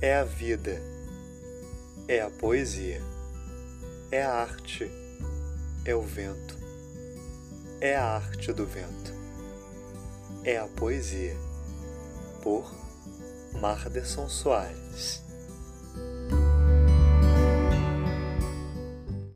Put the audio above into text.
é a vida, é a poesia, é a arte, é o vento, é a arte do vento, é a poesia, por Marderson Soares.